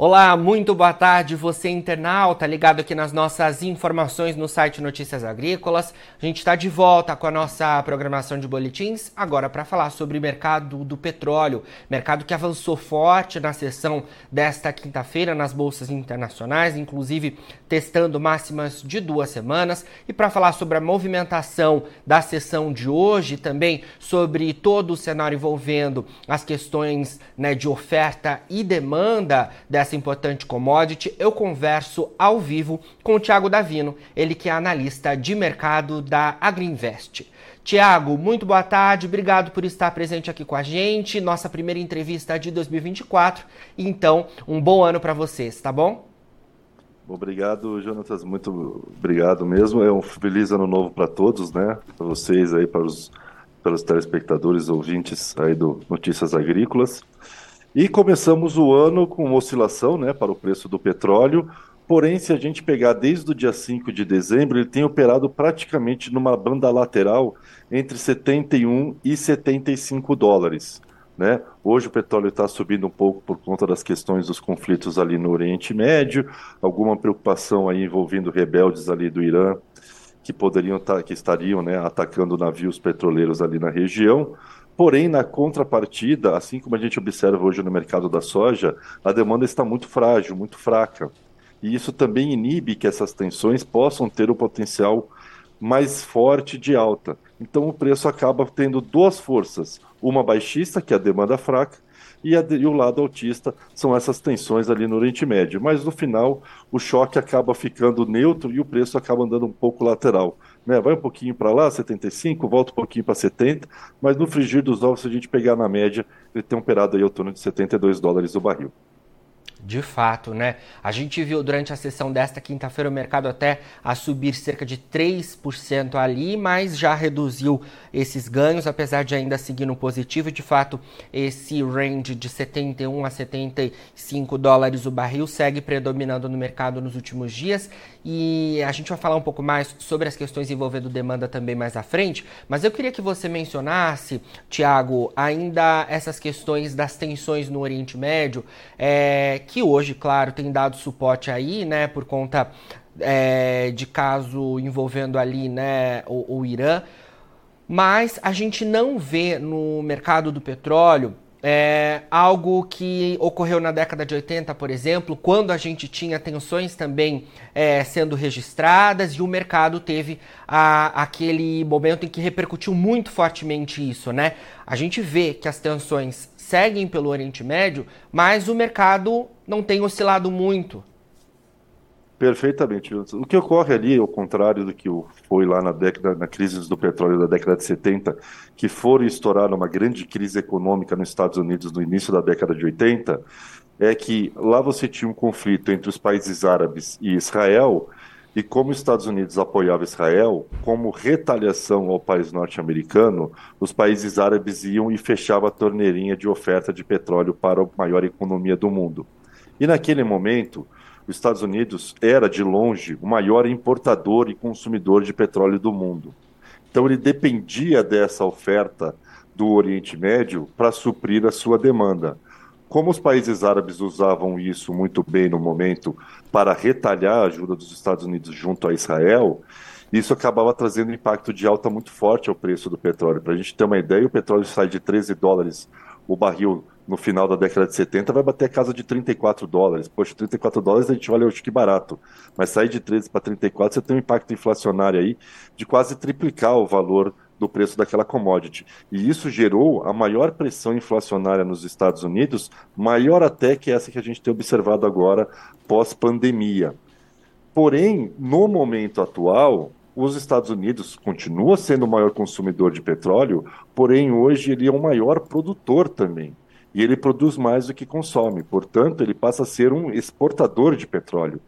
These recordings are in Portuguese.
Olá, muito boa tarde, você internauta, ligado aqui nas nossas informações no site Notícias Agrícolas. A gente está de volta com a nossa programação de boletins, agora para falar sobre o mercado do petróleo, mercado que avançou forte na sessão desta quinta-feira nas bolsas internacionais, inclusive testando máximas de duas semanas. E para falar sobre a movimentação da sessão de hoje, também sobre todo o cenário envolvendo as questões né, de oferta e demanda dessa dessa importante commodity, eu converso ao vivo com o Tiago Davino, ele que é analista de mercado da Agriinvest. Tiago, muito boa tarde, obrigado por estar presente aqui com a gente, nossa primeira entrevista de 2024, então um bom ano para vocês, tá bom? Obrigado, Jonatas, muito obrigado mesmo, é um feliz ano novo para todos, né, para vocês aí, para os, para os telespectadores, ouvintes aí do Notícias Agrícolas. E começamos o ano com oscilação né, para o preço do petróleo. Porém, se a gente pegar desde o dia 5 de dezembro, ele tem operado praticamente numa banda lateral entre 71 e 75 dólares. Né? Hoje o petróleo está subindo um pouco por conta das questões dos conflitos ali no Oriente Médio, alguma preocupação aí envolvendo rebeldes ali do Irã que poderiam tá, que estariam né, atacando navios petroleiros ali na região. Porém, na contrapartida, assim como a gente observa hoje no mercado da soja, a demanda está muito frágil, muito fraca. E isso também inibe que essas tensões possam ter o potencial mais forte de alta. Então o preço acaba tendo duas forças, uma baixista, que é a demanda fraca, e, a, e o lado altista são essas tensões ali no Oriente Médio. Mas no final, o choque acaba ficando neutro e o preço acaba andando um pouco lateral né? Vai um pouquinho para lá, 75, volta um pouquinho para 70, mas no frigir dos ovos, se a gente pegar na média, ele tem operado aí ao torno de 72 dólares o barril. De fato, né? A gente viu durante a sessão desta quinta-feira o mercado até a subir cerca de 3% ali, mas já reduziu esses ganhos, apesar de ainda seguir no positivo. De fato, esse range de 71 a 75 dólares o barril segue predominando no mercado nos últimos dias. E a gente vai falar um pouco mais sobre as questões envolvendo demanda também mais à frente. Mas eu queria que você mencionasse, Tiago, ainda essas questões das tensões no Oriente Médio, é, que hoje, claro, tem dado suporte aí, né, por conta é, de caso envolvendo ali, né, o, o Irã. Mas a gente não vê no mercado do petróleo é algo que ocorreu na década de 80, por exemplo, quando a gente tinha tensões também é, sendo registradas e o mercado teve a, aquele momento em que repercutiu muito fortemente isso, né? A gente vê que as tensões seguem pelo Oriente Médio, mas o mercado não tem oscilado muito. Perfeitamente. O que ocorre ali, ao contrário do que foi lá na década, na crise do petróleo da década de 70, que foram estourar uma grande crise econômica nos Estados Unidos no início da década de 80, é que lá você tinha um conflito entre os países árabes e Israel, e como os Estados Unidos apoiavam Israel, como retaliação ao país norte-americano, os países árabes iam e fechavam a torneirinha de oferta de petróleo para a maior economia do mundo. E naquele momento, os Estados Unidos era, de longe, o maior importador e consumidor de petróleo do mundo. Então, ele dependia dessa oferta do Oriente Médio para suprir a sua demanda. Como os países árabes usavam isso muito bem no momento para retalhar a ajuda dos Estados Unidos junto a Israel, isso acabava trazendo impacto de alta muito forte ao preço do petróleo. Para a gente ter uma ideia, o petróleo sai de 13 dólares o barril no final da década de 70 vai bater a casa de 34 dólares. Poxa, 34 dólares a gente olha, acho que barato. Mas sair de 13 para 34, você tem um impacto inflacionário aí de quase triplicar o valor do preço daquela commodity. E isso gerou a maior pressão inflacionária nos Estados Unidos, maior até que essa que a gente tem observado agora pós-pandemia. Porém, no momento atual, os Estados Unidos continua sendo o maior consumidor de petróleo, porém hoje ele é o maior produtor também e ele produz mais do que consome. Portanto, ele passa a ser um exportador de petróleo.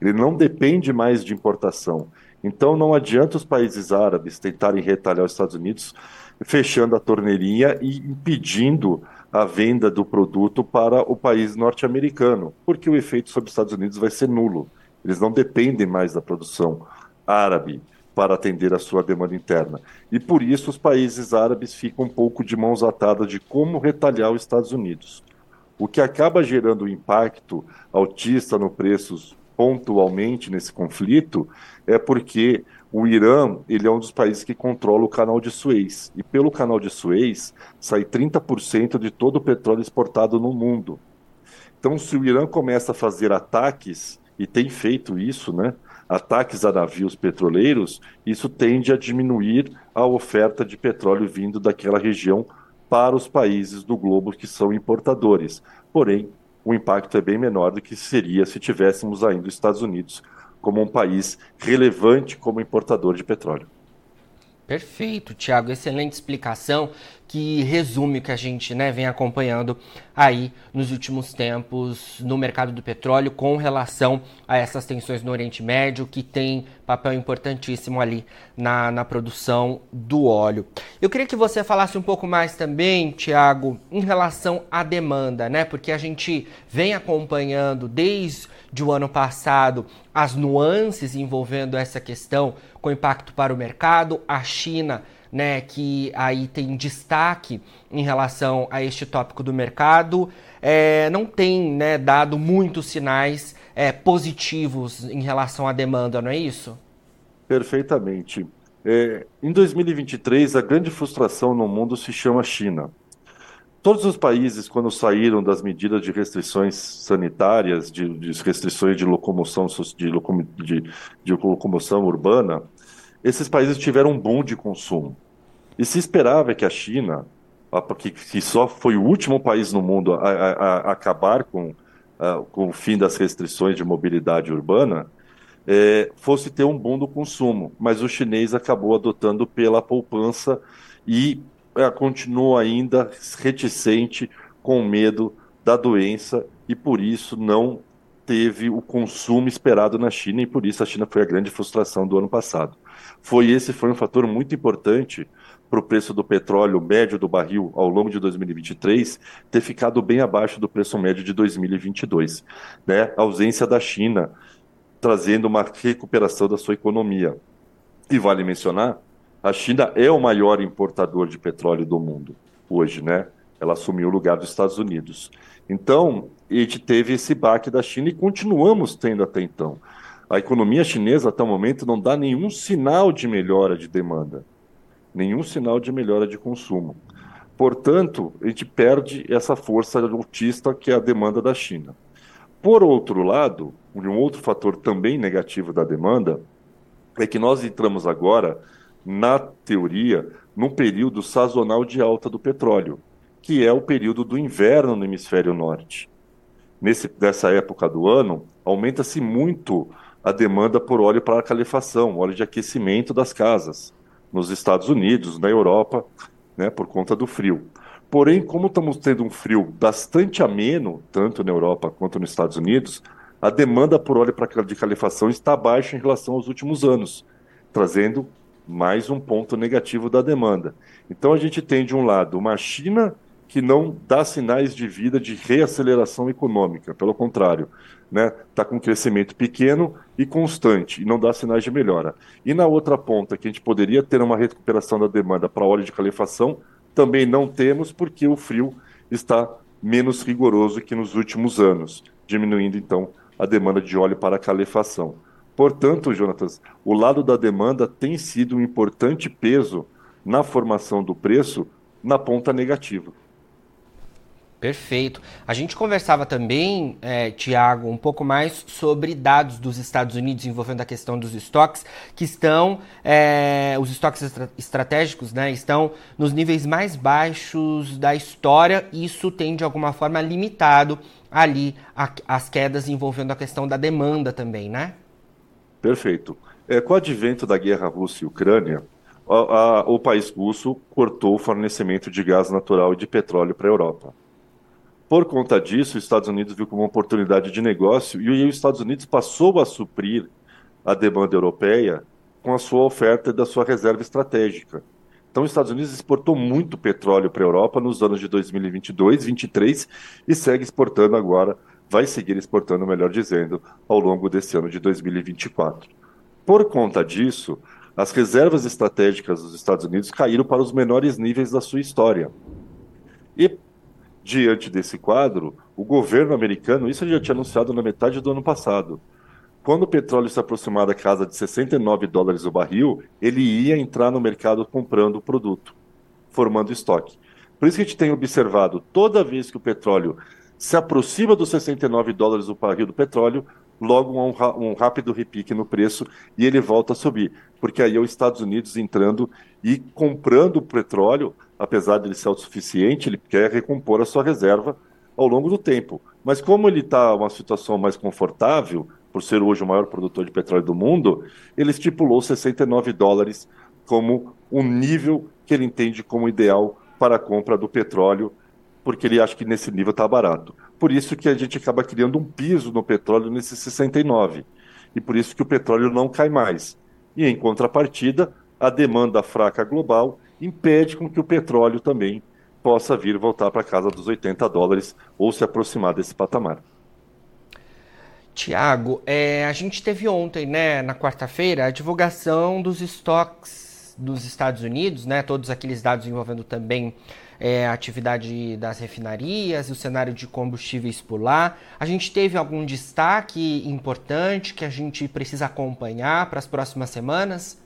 Ele não depende mais de importação. Então, não adianta os países árabes tentarem retalhar os Estados Unidos fechando a torneirinha e impedindo a venda do produto para o país norte-americano, porque o efeito sobre os Estados Unidos vai ser nulo. Eles não dependem mais da produção árabe para atender a sua demanda interna. E por isso os países árabes ficam um pouco de mãos atadas de como retalhar os Estados Unidos. O que acaba gerando um impacto altista no preços pontualmente nesse conflito é porque o Irã ele é um dos países que controla o canal de Suez. E pelo canal de Suez sai 30% de todo o petróleo exportado no mundo. Então, se o Irã começa a fazer ataques, e tem feito isso, né? Ataques a navios petroleiros, isso tende a diminuir a oferta de petróleo vindo daquela região para os países do globo que são importadores. Porém, o impacto é bem menor do que seria se tivéssemos ainda os Estados Unidos como um país relevante como importador de petróleo. Perfeito, Tiago. Excelente explicação que resume o que a gente né, vem acompanhando aí nos últimos tempos no mercado do petróleo com relação a essas tensões no Oriente Médio, que tem papel importantíssimo ali na, na produção do óleo. Eu queria que você falasse um pouco mais também, Tiago, em relação à demanda, né? Porque a gente vem acompanhando desde o ano passado as nuances envolvendo essa questão com impacto para o mercado, a China né, que aí tem destaque em relação a este tópico do mercado, é, não tem né, dado muitos sinais é, positivos em relação à demanda, não é isso? Perfeitamente. É, em 2023, a grande frustração no mundo se chama China. Todos os países, quando saíram das medidas de restrições sanitárias, de, de restrições de locomoção, de, de, de locomoção urbana, esses países tiveram um boom de consumo. E se esperava que a China, que, só foi o último país no mundo a, a, a acabar com, a, com o fim das restrições de mobilidade urbana, é, fosse ter um boom do consumo. Mas o chinês acabou adotando pela poupança e é, continua ainda reticente, com medo da doença e por isso não teve o consumo esperado na China e por isso a China foi a grande frustração do ano passado. Foi esse foi um fator muito importante para o preço do petróleo médio do barril ao longo de 2023 ter ficado bem abaixo do preço médio de 2022, né? A ausência da China trazendo uma recuperação da sua economia. E vale mencionar, a China é o maior importador de petróleo do mundo hoje, né? Ela assumiu o lugar dos Estados Unidos. Então, a gente teve esse baque da China e continuamos tendo até então. A economia chinesa, até o momento, não dá nenhum sinal de melhora de demanda, nenhum sinal de melhora de consumo. Portanto, a gente perde essa força autista que é a demanda da China. Por outro lado, um outro fator também negativo da demanda é que nós entramos agora, na teoria, num período sazonal de alta do petróleo, que é o período do inverno no hemisfério norte nesse, nessa época do ano, aumenta-se muito a demanda por óleo para calefação, óleo de aquecimento das casas, nos Estados Unidos, na Europa, né, por conta do frio. Porém, como estamos tendo um frio bastante ameno, tanto na Europa quanto nos Estados Unidos, a demanda por óleo de calefação está baixa em relação aos últimos anos, trazendo mais um ponto negativo da demanda. Então a gente tem de um lado uma China que não dá sinais de vida de reaceleração econômica, pelo contrário, né? Está com um crescimento pequeno e constante e não dá sinais de melhora. E na outra ponta, que a gente poderia ter uma recuperação da demanda para óleo de calefação, também não temos porque o frio está menos rigoroso que nos últimos anos, diminuindo então a demanda de óleo para calefação. Portanto, Jonatas, o lado da demanda tem sido um importante peso na formação do preço na ponta negativa. Perfeito. A gente conversava também, é, Tiago, um pouco mais sobre dados dos Estados Unidos envolvendo a questão dos estoques, que estão, é, os estoques estra estratégicos, né, estão nos níveis mais baixos da história. Isso tem, de alguma forma, limitado ali a, as quedas envolvendo a questão da demanda também, né? Perfeito. É, com o advento da guerra Rússia e Ucrânia, a, a, o país russo cortou o fornecimento de gás natural e de petróleo para a Europa. Por conta disso, os Estados Unidos viu como uma oportunidade de negócio e os Estados Unidos passou a suprir a demanda europeia com a sua oferta da sua reserva estratégica. Então, os Estados Unidos exportou muito petróleo para a Europa nos anos de 2022, 2023 e segue exportando agora, vai seguir exportando, melhor dizendo, ao longo desse ano de 2024. Por conta disso, as reservas estratégicas dos Estados Unidos caíram para os menores níveis da sua história. E Diante desse quadro, o governo americano, isso ele já tinha anunciado na metade do ano passado. Quando o petróleo se aproximar da casa de 69 dólares o barril, ele ia entrar no mercado comprando o produto, formando estoque. Por isso que a gente tem observado, toda vez que o petróleo se aproxima dos 69 dólares o barril do petróleo, logo um, um rápido repique no preço e ele volta a subir. Porque aí é os Estados Unidos entrando e comprando o petróleo, apesar de ele ser autossuficiente, ele quer recompor a sua reserva ao longo do tempo. Mas como ele está uma situação mais confortável, por ser hoje o maior produtor de petróleo do mundo, ele estipulou 69 dólares como um nível que ele entende como ideal para a compra do petróleo porque ele acha que nesse nível está barato. Por isso que a gente acaba criando um piso no petróleo nesse 69. E por isso que o petróleo não cai mais. E em contrapartida, a demanda fraca global impede com que o petróleo também possa vir voltar para casa dos 80 dólares ou se aproximar desse patamar. Tiago, é, a gente teve ontem, né, na quarta-feira, a divulgação dos estoques dos Estados Unidos, né, todos aqueles dados envolvendo também é, a atividade das refinarias, o cenário de combustíveis por lá. A gente teve algum destaque importante que a gente precisa acompanhar para as próximas semanas?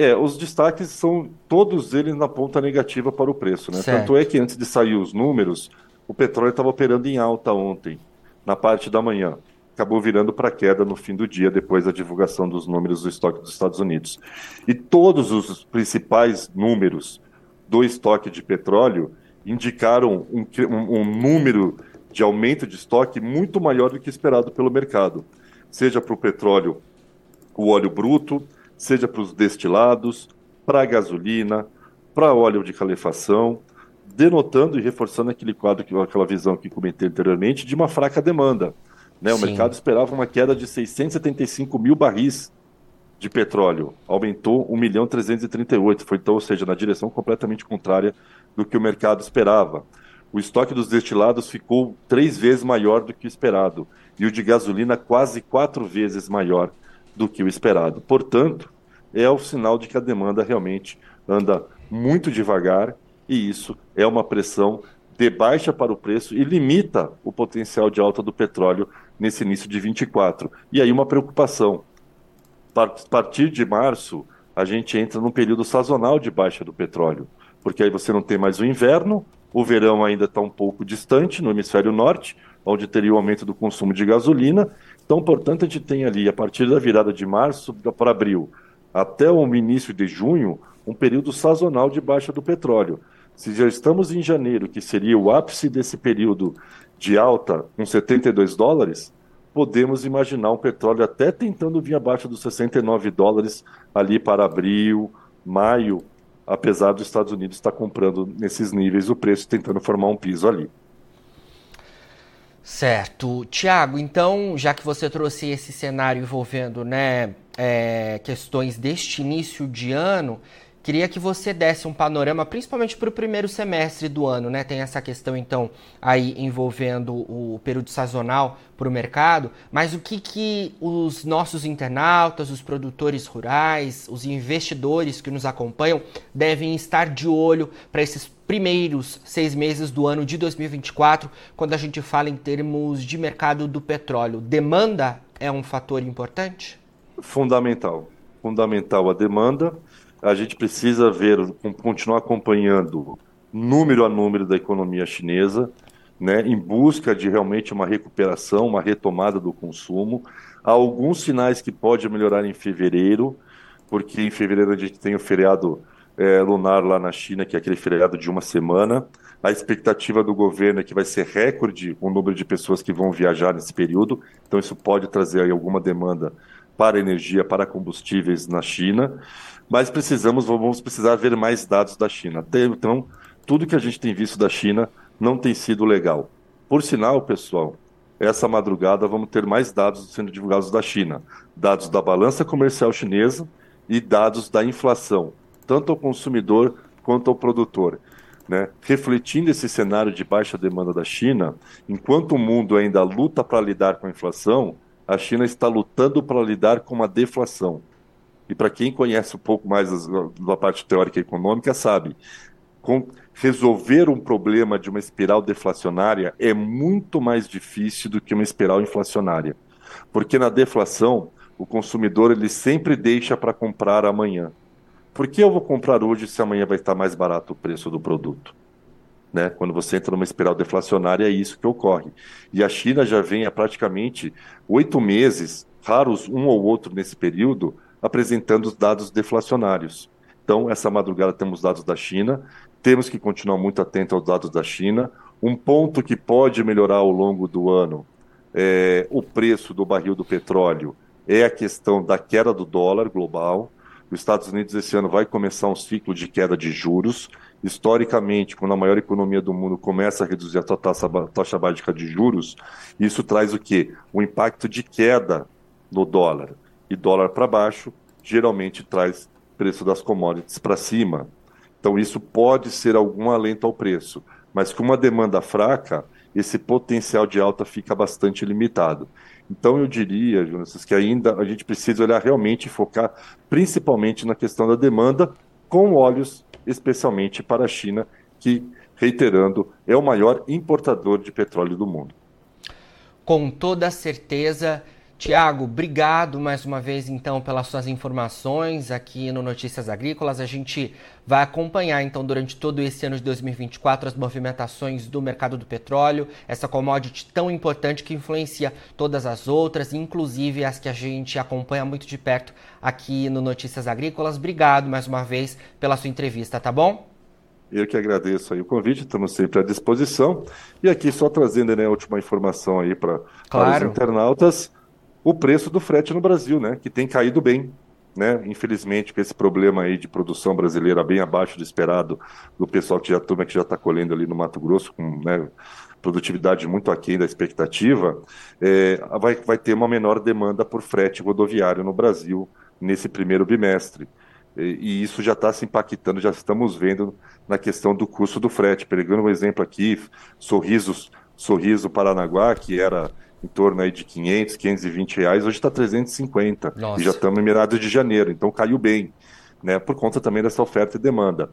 É, os destaques são todos eles na ponta negativa para o preço, né? Tanto é que antes de sair os números, o petróleo estava operando em alta ontem, na parte da manhã. Acabou virando para queda no fim do dia, depois da divulgação dos números do estoque dos Estados Unidos. E todos os principais números do estoque de petróleo indicaram um, um, um número de aumento de estoque muito maior do que esperado pelo mercado, seja para o petróleo, o óleo bruto, seja para os destilados, para a gasolina, para óleo de calefação, denotando e reforçando aquele quadro, aquela visão que comentei anteriormente, de uma fraca demanda. Né? O mercado esperava uma queda de 675 mil barris de petróleo aumentou 1 milhão 338, foi então, ou seja, na direção completamente contrária do que o mercado esperava. O estoque dos destilados ficou três vezes maior do que o esperado e o de gasolina quase quatro vezes maior do que o esperado. Portanto, é o sinal de que a demanda realmente anda muito devagar e isso é uma pressão de baixa para o preço e limita o potencial de alta do petróleo nesse início de 24. E aí uma preocupação a partir de março, a gente entra num período sazonal de baixa do petróleo, porque aí você não tem mais o inverno, o verão ainda está um pouco distante no hemisfério norte, onde teria o aumento do consumo de gasolina. Então, portanto, a gente tem ali, a partir da virada de março para abril até o início de junho, um período sazonal de baixa do petróleo. Se já estamos em janeiro, que seria o ápice desse período de alta, com 72 dólares, podemos imaginar um petróleo até tentando vir abaixo dos 69 dólares ali para abril, maio, apesar dos Estados Unidos estar comprando nesses níveis o preço, tentando formar um piso ali. Certo. Tiago, então, já que você trouxe esse cenário envolvendo né, é, questões deste início de ano, Queria que você desse um panorama, principalmente para o primeiro semestre do ano, né? Tem essa questão, então, aí envolvendo o período sazonal para o mercado, mas o que, que os nossos internautas, os produtores rurais, os investidores que nos acompanham devem estar de olho para esses primeiros seis meses do ano de 2024, quando a gente fala em termos de mercado do petróleo? Demanda é um fator importante? Fundamental. Fundamental a demanda a gente precisa ver, continuar acompanhando número a número da economia chinesa, né, em busca de realmente uma recuperação, uma retomada do consumo. Há alguns sinais que pode melhorar em fevereiro, porque em fevereiro a gente tem o feriado é, lunar lá na China, que é aquele feriado de uma semana. A expectativa do governo é que vai ser recorde o número de pessoas que vão viajar nesse período, então isso pode trazer alguma demanda para energia, para combustíveis na China mas precisamos, vamos precisar ver mais dados da China. Então, tudo que a gente tem visto da China não tem sido legal. Por sinal, pessoal, essa madrugada vamos ter mais dados sendo divulgados da China, dados da balança comercial chinesa e dados da inflação, tanto ao consumidor quanto ao produtor. Né? Refletindo esse cenário de baixa demanda da China, enquanto o mundo ainda luta para lidar com a inflação, a China está lutando para lidar com a deflação. E para quem conhece um pouco mais da parte teórica e econômica, sabe, com resolver um problema de uma espiral deflacionária é muito mais difícil do que uma espiral inflacionária. Porque na deflação, o consumidor ele sempre deixa para comprar amanhã. Por que eu vou comprar hoje se amanhã vai estar mais barato o preço do produto? Né? Quando você entra numa espiral deflacionária, é isso que ocorre. E a China já vem há praticamente oito meses, raros um ou outro nesse período, apresentando os dados deflacionários. Então, essa madrugada temos dados da China, temos que continuar muito atento aos dados da China. Um ponto que pode melhorar ao longo do ano é o preço do barril do petróleo é a questão da queda do dólar global. Os Estados Unidos esse ano vai começar um ciclo de queda de juros. Historicamente, quando a maior economia do mundo começa a reduzir a sua taxa, taxa básica de juros, isso traz o quê? O impacto de queda no dólar. E dólar para baixo geralmente traz preço das commodities para cima. Então, isso pode ser algum alento ao preço, mas com uma demanda fraca, esse potencial de alta fica bastante limitado. Então, eu diria, Jonas, que ainda a gente precisa olhar realmente e focar principalmente na questão da demanda, com olhos especialmente para a China, que, reiterando, é o maior importador de petróleo do mundo. Com toda certeza. Tiago, obrigado mais uma vez então pelas suas informações aqui no Notícias Agrícolas. A gente vai acompanhar então durante todo esse ano de 2024 as movimentações do mercado do petróleo, essa commodity tão importante que influencia todas as outras, inclusive as que a gente acompanha muito de perto aqui no Notícias Agrícolas. Obrigado mais uma vez pela sua entrevista, tá bom? Eu que agradeço aí o convite, estamos sempre à disposição. E aqui só trazendo né, a última informação aí pra, claro. para os internautas o preço do frete no Brasil, né, que tem caído bem. Né? Infelizmente, com esse problema aí de produção brasileira bem abaixo do esperado do pessoal que já turma que já está colhendo ali no Mato Grosso, com né, produtividade muito aquém da expectativa, é, vai, vai ter uma menor demanda por frete rodoviário no Brasil nesse primeiro bimestre. E, e isso já está se impactando, já estamos vendo na questão do custo do frete. Pegando um exemplo aqui, Sorrisos, Sorriso Paranaguá, que era em torno aí de 500, 520 reais, hoje está 350. Nossa. E já estamos em meados de janeiro, então caiu bem, né? Por conta também dessa oferta e demanda.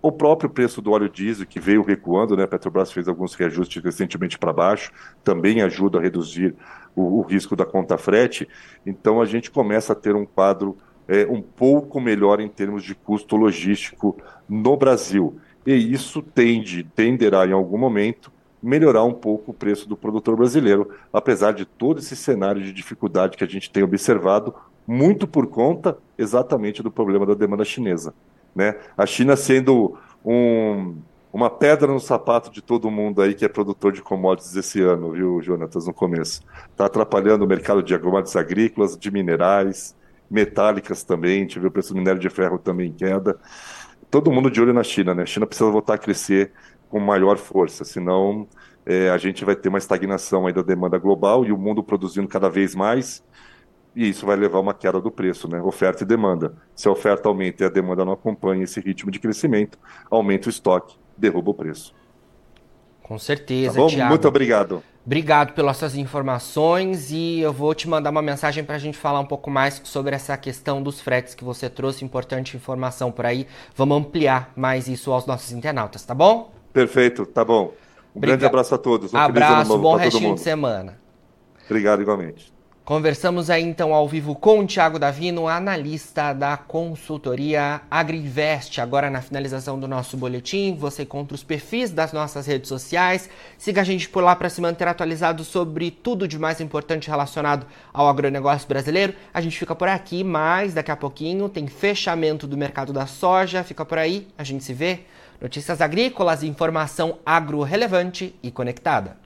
O próprio preço do óleo diesel, que veio recuando, né? A Petrobras fez alguns reajustes recentemente para baixo, também ajuda a reduzir o, o, risco da conta frete. Então a gente começa a ter um quadro é, um pouco melhor em termos de custo logístico no Brasil. E isso tende, tenderá em algum momento melhorar um pouco o preço do produtor brasileiro, apesar de todo esse cenário de dificuldade que a gente tem observado, muito por conta exatamente do problema da demanda chinesa. Né? A China sendo um, uma pedra no sapato de todo mundo aí que é produtor de commodities esse ano, viu, Jonatas, no começo. Está atrapalhando o mercado de commodities agrícolas, de minerais, metálicas também, a gente viu o preço do minério de ferro também em queda. Todo mundo de olho na China, né? A China precisa voltar a crescer com maior força, senão é, a gente vai ter uma estagnação aí da demanda global e o mundo produzindo cada vez mais, e isso vai levar a uma queda do preço, né? Oferta e demanda. Se a oferta aumenta e a demanda não acompanha esse ritmo de crescimento, aumenta o estoque, derruba o preço. Com certeza, tá bom? Thiago. Muito obrigado. Obrigado pelas suas informações e eu vou te mandar uma mensagem para a gente falar um pouco mais sobre essa questão dos fretes que você trouxe, importante informação por aí. Vamos ampliar mais isso aos nossos internautas, tá bom? Perfeito, tá bom. Um grande abraço a todos. Um abraço, bom restinho de semana. Obrigado igualmente. Conversamos aí então ao vivo com o Thiago Davino, analista da consultoria Agriinvest. Agora na finalização do nosso boletim, você encontra os perfis das nossas redes sociais. Siga a gente por lá para se manter atualizado sobre tudo de mais importante relacionado ao agronegócio brasileiro. A gente fica por aqui, mas daqui a pouquinho tem fechamento do mercado da soja. Fica por aí, a gente se vê. Notícias agrícolas, informação agro relevante e conectada.